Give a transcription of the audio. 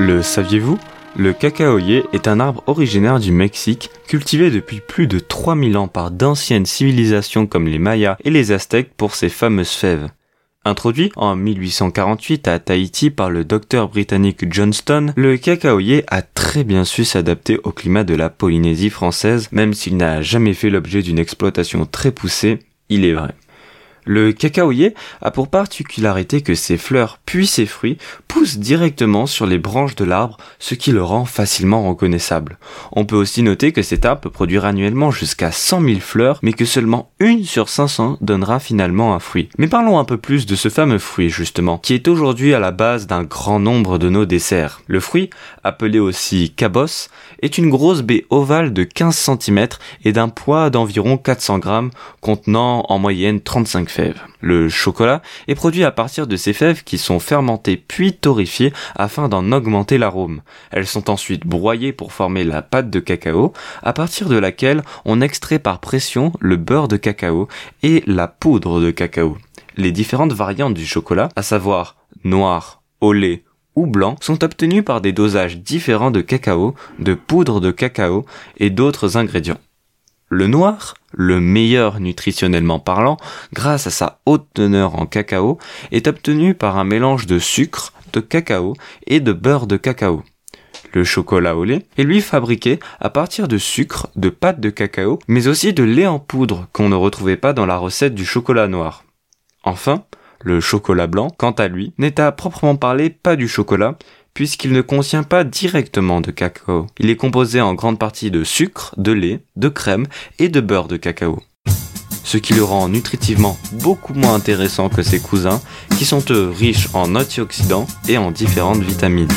Le saviez-vous? Le cacaoyer est un arbre originaire du Mexique, cultivé depuis plus de 3000 ans par d'anciennes civilisations comme les Mayas et les Aztèques pour ses fameuses fèves. Introduit en 1848 à Tahiti par le docteur britannique Johnston, le cacaoyer a très bien su s'adapter au climat de la Polynésie française, même s'il n'a jamais fait l'objet d'une exploitation très poussée, il est vrai. Le cacaoyer a pour particularité que ses fleurs puis ses fruits poussent directement sur les branches de l'arbre, ce qui le rend facilement reconnaissable. On peut aussi noter que cet arbre peut produire annuellement jusqu'à 100 000 fleurs, mais que seulement une sur 500 donnera finalement un fruit. Mais parlons un peu plus de ce fameux fruit justement, qui est aujourd'hui à la base d'un grand nombre de nos desserts. Le fruit, appelé aussi cabosse, est une grosse baie ovale de 15 cm et d'un poids d'environ 400 grammes, contenant en moyenne 35 fèves. Le chocolat est produit à partir de ces fèves qui sont fermentées puis torréfiées afin d'en augmenter l'arôme. Elles sont ensuite broyées pour former la pâte de cacao, à partir de laquelle on extrait par pression le beurre de cacao et la poudre de cacao. Les différentes variantes du chocolat, à savoir noir, au lait ou blanc, sont obtenues par des dosages différents de cacao, de poudre de cacao et d'autres ingrédients. Le noir, le meilleur nutritionnellement parlant, grâce à sa haute teneur en cacao, est obtenu par un mélange de sucre, de cacao et de beurre de cacao. Le chocolat au lait est lui fabriqué à partir de sucre, de pâte de cacao, mais aussi de lait en poudre qu'on ne retrouvait pas dans la recette du chocolat noir. Enfin, le chocolat blanc, quant à lui, n'est à proprement parler pas du chocolat, puisqu'il ne contient pas directement de cacao. Il est composé en grande partie de sucre, de lait, de crème et de beurre de cacao. Ce qui le rend nutritivement beaucoup moins intéressant que ses cousins, qui sont eux riches en antioxydants et en différentes vitamines.